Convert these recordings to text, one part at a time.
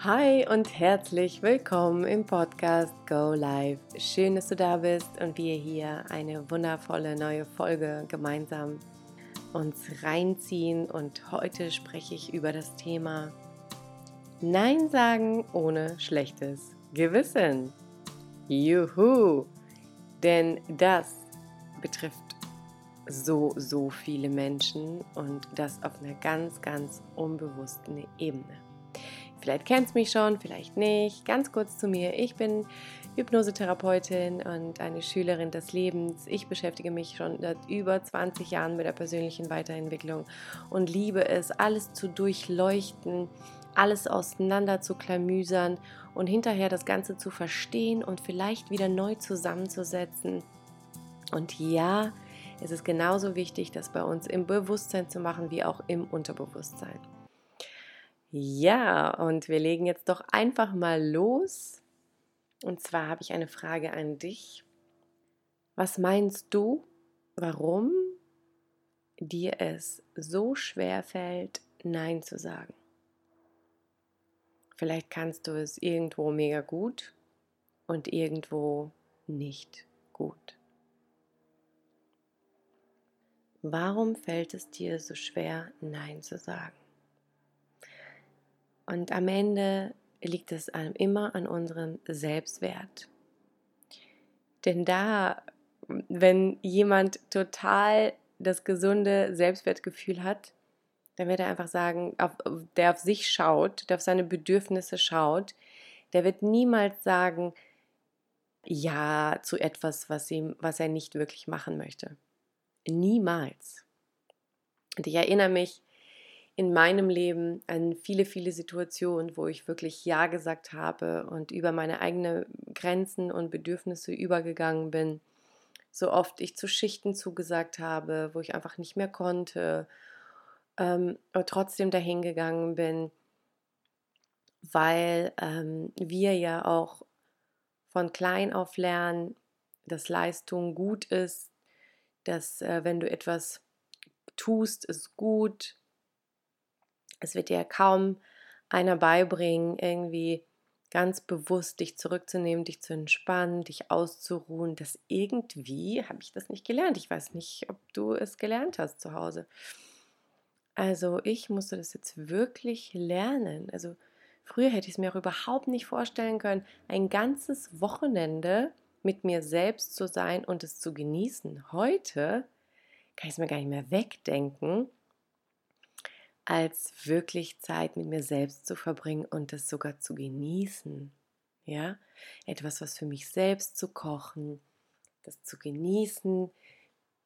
Hi und herzlich willkommen im Podcast Go Live. Schön, dass du da bist und wir hier eine wundervolle neue Folge gemeinsam uns reinziehen. Und heute spreche ich über das Thema Nein sagen ohne schlechtes Gewissen. Juhu! Denn das betrifft so, so viele Menschen und das auf einer ganz, ganz unbewussten Ebene. Vielleicht kennst du mich schon, vielleicht nicht. Ganz kurz zu mir. Ich bin Hypnosetherapeutin und eine Schülerin des Lebens. Ich beschäftige mich schon seit über 20 Jahren mit der persönlichen Weiterentwicklung und liebe es, alles zu durchleuchten, alles auseinander zu klamüsern und hinterher das Ganze zu verstehen und vielleicht wieder neu zusammenzusetzen. Und ja, es ist genauso wichtig, das bei uns im Bewusstsein zu machen wie auch im Unterbewusstsein. Ja, und wir legen jetzt doch einfach mal los. Und zwar habe ich eine Frage an dich. Was meinst du, warum dir es so schwer fällt, Nein zu sagen? Vielleicht kannst du es irgendwo mega gut und irgendwo nicht gut. Warum fällt es dir so schwer, Nein zu sagen? Und am Ende liegt es immer an unserem Selbstwert. Denn da, wenn jemand total das gesunde Selbstwertgefühl hat, dann wird er einfach sagen, auf, der auf sich schaut, der auf seine Bedürfnisse schaut, der wird niemals sagen, ja zu etwas, was, ihm, was er nicht wirklich machen möchte. Niemals. Und ich erinnere mich in meinem Leben an viele, viele Situationen, wo ich wirklich Ja gesagt habe und über meine eigenen Grenzen und Bedürfnisse übergegangen bin. So oft ich zu Schichten zugesagt habe, wo ich einfach nicht mehr konnte, ähm, trotzdem dahin gegangen bin, weil ähm, wir ja auch von klein auf lernen, dass Leistung gut ist, dass äh, wenn du etwas tust, ist gut, es wird dir kaum einer beibringen, irgendwie ganz bewusst dich zurückzunehmen, dich zu entspannen, dich auszuruhen. Das irgendwie habe ich das nicht gelernt. Ich weiß nicht, ob du es gelernt hast zu Hause. Also ich musste das jetzt wirklich lernen. Also früher hätte ich es mir auch überhaupt nicht vorstellen können, ein ganzes Wochenende mit mir selbst zu sein und es zu genießen. Heute kann ich es mir gar nicht mehr wegdenken, als wirklich Zeit mit mir selbst zu verbringen und das sogar zu genießen. Ja, etwas, was für mich selbst zu kochen, das zu genießen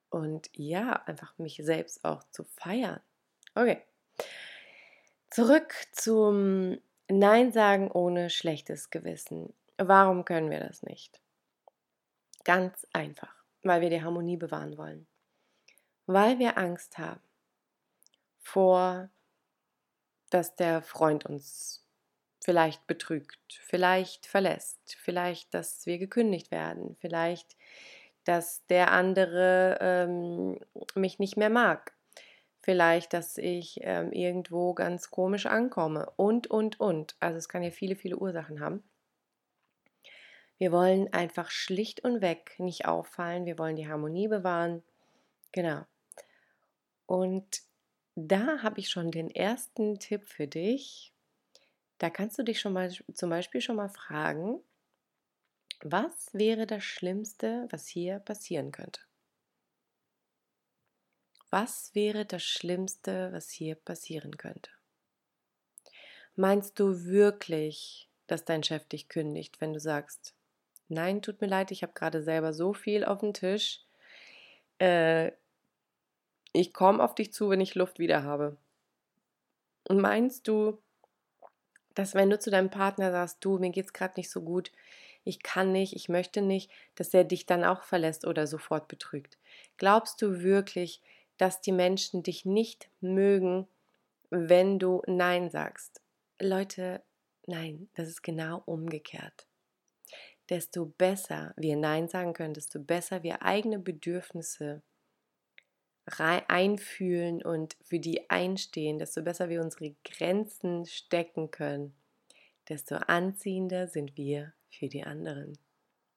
und ja, einfach mich selbst auch zu feiern. Okay. Zurück zum Nein sagen ohne schlechtes Gewissen. Warum können wir das nicht? Ganz einfach, weil wir die Harmonie bewahren wollen. Weil wir Angst haben vor, dass der Freund uns vielleicht betrügt, vielleicht verlässt, vielleicht, dass wir gekündigt werden, vielleicht, dass der andere ähm, mich nicht mehr mag, vielleicht, dass ich ähm, irgendwo ganz komisch ankomme und, und, und. Also es kann ja viele, viele Ursachen haben. Wir wollen einfach schlicht und weg nicht auffallen, wir wollen die Harmonie bewahren. Genau. Und da habe ich schon den ersten Tipp für dich. Da kannst du dich schon mal zum Beispiel schon mal fragen, was wäre das Schlimmste, was hier passieren könnte? Was wäre das Schlimmste, was hier passieren könnte? Meinst du wirklich, dass dein Chef dich kündigt, wenn du sagst, nein, tut mir leid, ich habe gerade selber so viel auf dem Tisch, äh, ich komme auf dich zu, wenn ich Luft wieder habe. Und meinst du, dass wenn du zu deinem Partner sagst, du, mir geht's gerade nicht so gut, ich kann nicht, ich möchte nicht, dass er dich dann auch verlässt oder sofort betrügt? Glaubst du wirklich, dass die Menschen dich nicht mögen, wenn du Nein sagst? Leute, nein, das ist genau umgekehrt. Desto besser wir Nein sagen können, desto besser wir eigene Bedürfnisse einfühlen und für die einstehen, desto besser wir unsere Grenzen stecken können, desto anziehender sind wir für die anderen.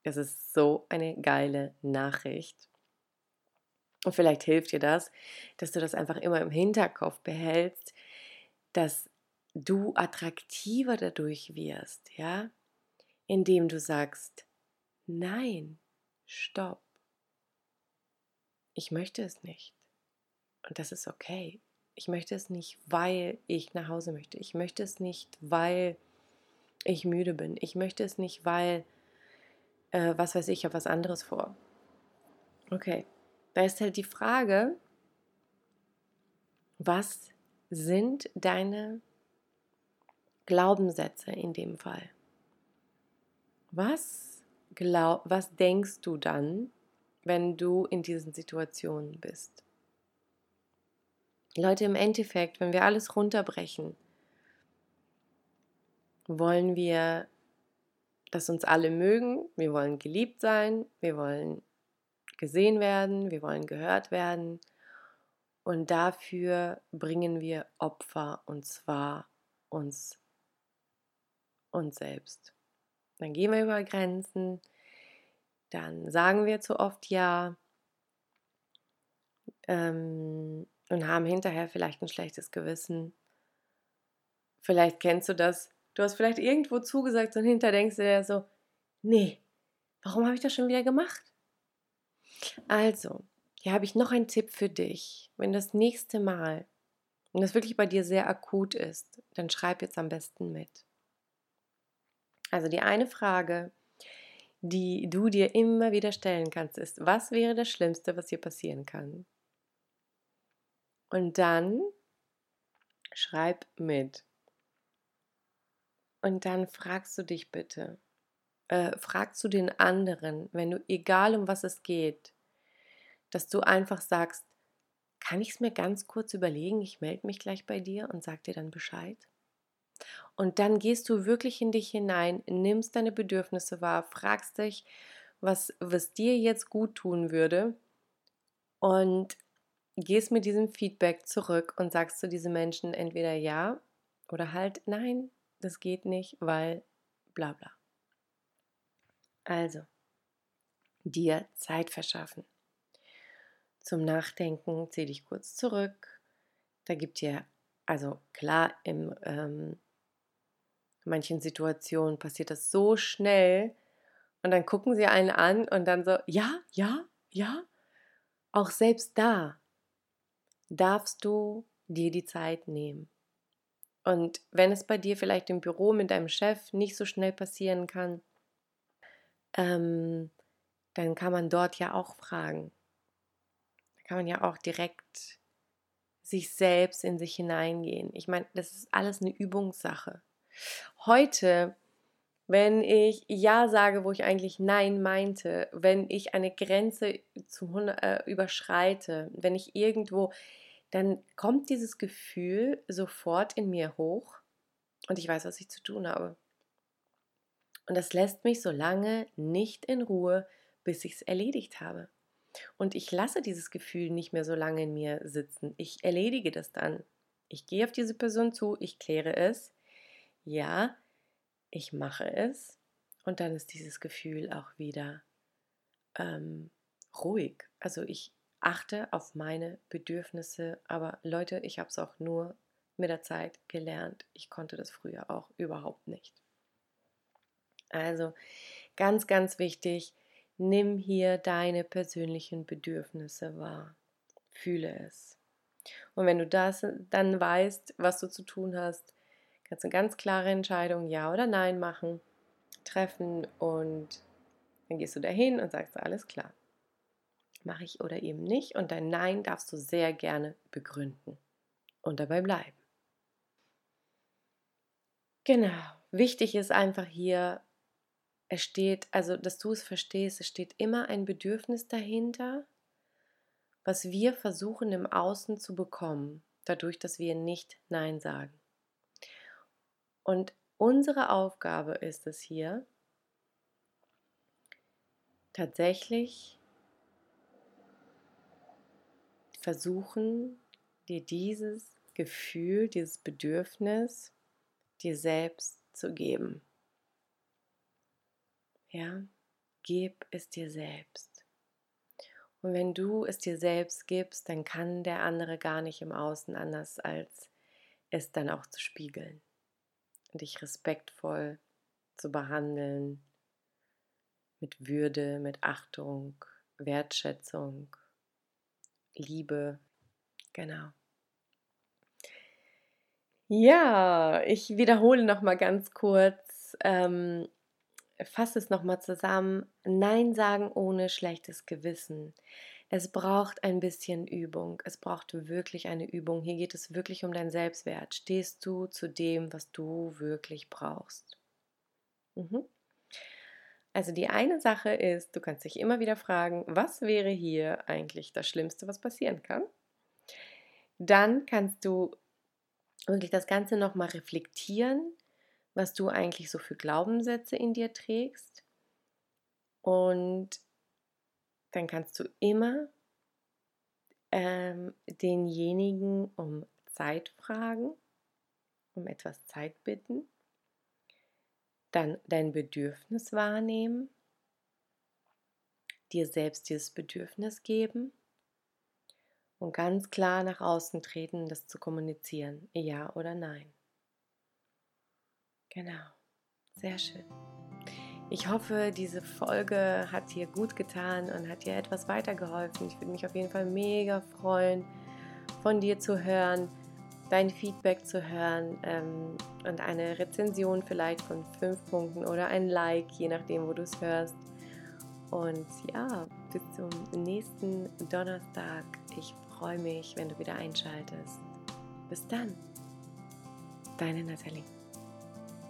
Das ist so eine geile Nachricht. Und vielleicht hilft dir das, dass du das einfach immer im Hinterkopf behältst, dass du attraktiver dadurch wirst, ja, indem du sagst, nein, stopp. Ich möchte es nicht. Und das ist okay. Ich möchte es nicht, weil ich nach Hause möchte. Ich möchte es nicht, weil ich müde bin. Ich möchte es nicht, weil, äh, was weiß ich, ich habe was anderes vor. Okay, da ist halt die Frage, was sind deine Glaubenssätze in dem Fall? Was, glaub, was denkst du dann, wenn du in diesen Situationen bist? Leute, im Endeffekt, wenn wir alles runterbrechen, wollen wir, dass uns alle mögen, wir wollen geliebt sein, wir wollen gesehen werden, wir wollen gehört werden. Und dafür bringen wir Opfer und zwar uns, uns selbst. Dann gehen wir über Grenzen, dann sagen wir zu oft Ja. Ähm, und haben hinterher vielleicht ein schlechtes Gewissen. Vielleicht kennst du das. Du hast vielleicht irgendwo zugesagt und hinterher denkst du dir so, nee, warum habe ich das schon wieder gemacht? Also, hier habe ich noch einen Tipp für dich. Wenn das nächste Mal, wenn das wirklich bei dir sehr akut ist, dann schreib jetzt am besten mit. Also die eine Frage, die du dir immer wieder stellen kannst, ist, was wäre das Schlimmste, was hier passieren kann? Und dann schreib mit. Und dann fragst du dich bitte, äh, fragst du den anderen, wenn du, egal um was es geht, dass du einfach sagst, kann ich es mir ganz kurz überlegen, ich melde mich gleich bei dir und sag dir dann Bescheid? Und dann gehst du wirklich in dich hinein, nimmst deine Bedürfnisse wahr, fragst dich, was, was dir jetzt gut tun würde und gehst mit diesem Feedback zurück und sagst zu diesen Menschen entweder ja oder halt nein, das geht nicht, weil bla bla. Also, dir Zeit verschaffen. Zum Nachdenken zieh dich kurz zurück. Da gibt dir, also klar, in ähm, manchen Situationen passiert das so schnell und dann gucken sie einen an und dann so, ja, ja, ja. Auch selbst da darfst du dir die Zeit nehmen. Und wenn es bei dir vielleicht im Büro mit deinem Chef nicht so schnell passieren kann, ähm, dann kann man dort ja auch fragen. Da kann man ja auch direkt sich selbst in sich hineingehen. Ich meine, das ist alles eine Übungssache. Heute, wenn ich Ja sage, wo ich eigentlich Nein meinte, wenn ich eine Grenze zum, äh, überschreite, wenn ich irgendwo, dann kommt dieses Gefühl sofort in mir hoch und ich weiß, was ich zu tun habe. Und das lässt mich so lange nicht in Ruhe, bis ich es erledigt habe. Und ich lasse dieses Gefühl nicht mehr so lange in mir sitzen. Ich erledige das dann. Ich gehe auf diese Person zu, ich kläre es. Ja, ich mache es. Und dann ist dieses Gefühl auch wieder ähm, ruhig. Also ich achte auf meine Bedürfnisse. Aber Leute, ich habe es auch nur mit der Zeit gelernt. Ich konnte das früher auch überhaupt nicht. Also ganz, ganz wichtig, nimm hier deine persönlichen Bedürfnisse wahr. Fühle es. Und wenn du das dann weißt, was du zu tun hast, kannst du eine ganz klare Entscheidung, ja oder nein machen, treffen und dann gehst du dahin und sagst, alles klar. Mache ich oder eben nicht. Und dein Nein darfst du sehr gerne begründen und dabei bleiben. Genau. Wichtig ist einfach hier es steht, also dass du es verstehst, es steht immer ein Bedürfnis dahinter, was wir versuchen im Außen zu bekommen, dadurch, dass wir nicht Nein sagen. Und unsere Aufgabe ist es hier, tatsächlich versuchen, dir dieses Gefühl, dieses Bedürfnis dir selbst zu geben. Ja, gib es dir selbst. Und wenn du es dir selbst gibst, dann kann der andere gar nicht im Außen anders, als es dann auch zu spiegeln. Und dich respektvoll zu behandeln, mit Würde, mit Achtung, Wertschätzung, Liebe. Genau. Ja, ich wiederhole noch mal ganz kurz, ähm, fasse es noch mal zusammen. Nein sagen ohne schlechtes Gewissen. Es braucht ein bisschen Übung. Es braucht wirklich eine Übung. Hier geht es wirklich um deinen Selbstwert. Stehst du zu dem, was du wirklich brauchst? Mhm. Also die eine Sache ist, du kannst dich immer wieder fragen, was wäre hier eigentlich das Schlimmste, was passieren kann? Dann kannst du wirklich das Ganze nochmal reflektieren, was du eigentlich so für Glaubenssätze in dir trägst. Und dann kannst du immer ähm, denjenigen um Zeit fragen, um etwas Zeit bitten dann dein Bedürfnis wahrnehmen, dir selbst dieses Bedürfnis geben und ganz klar nach außen treten, das zu kommunizieren, ja oder nein. Genau, sehr schön. Ich hoffe, diese Folge hat dir gut getan und hat dir etwas weitergeholfen. Ich würde mich auf jeden Fall mega freuen, von dir zu hören dein Feedback zu hören ähm, und eine Rezension vielleicht von fünf Punkten oder ein Like, je nachdem, wo du es hörst. Und ja, bis zum nächsten Donnerstag. Ich freue mich, wenn du wieder einschaltest. Bis dann, deine Nathalie.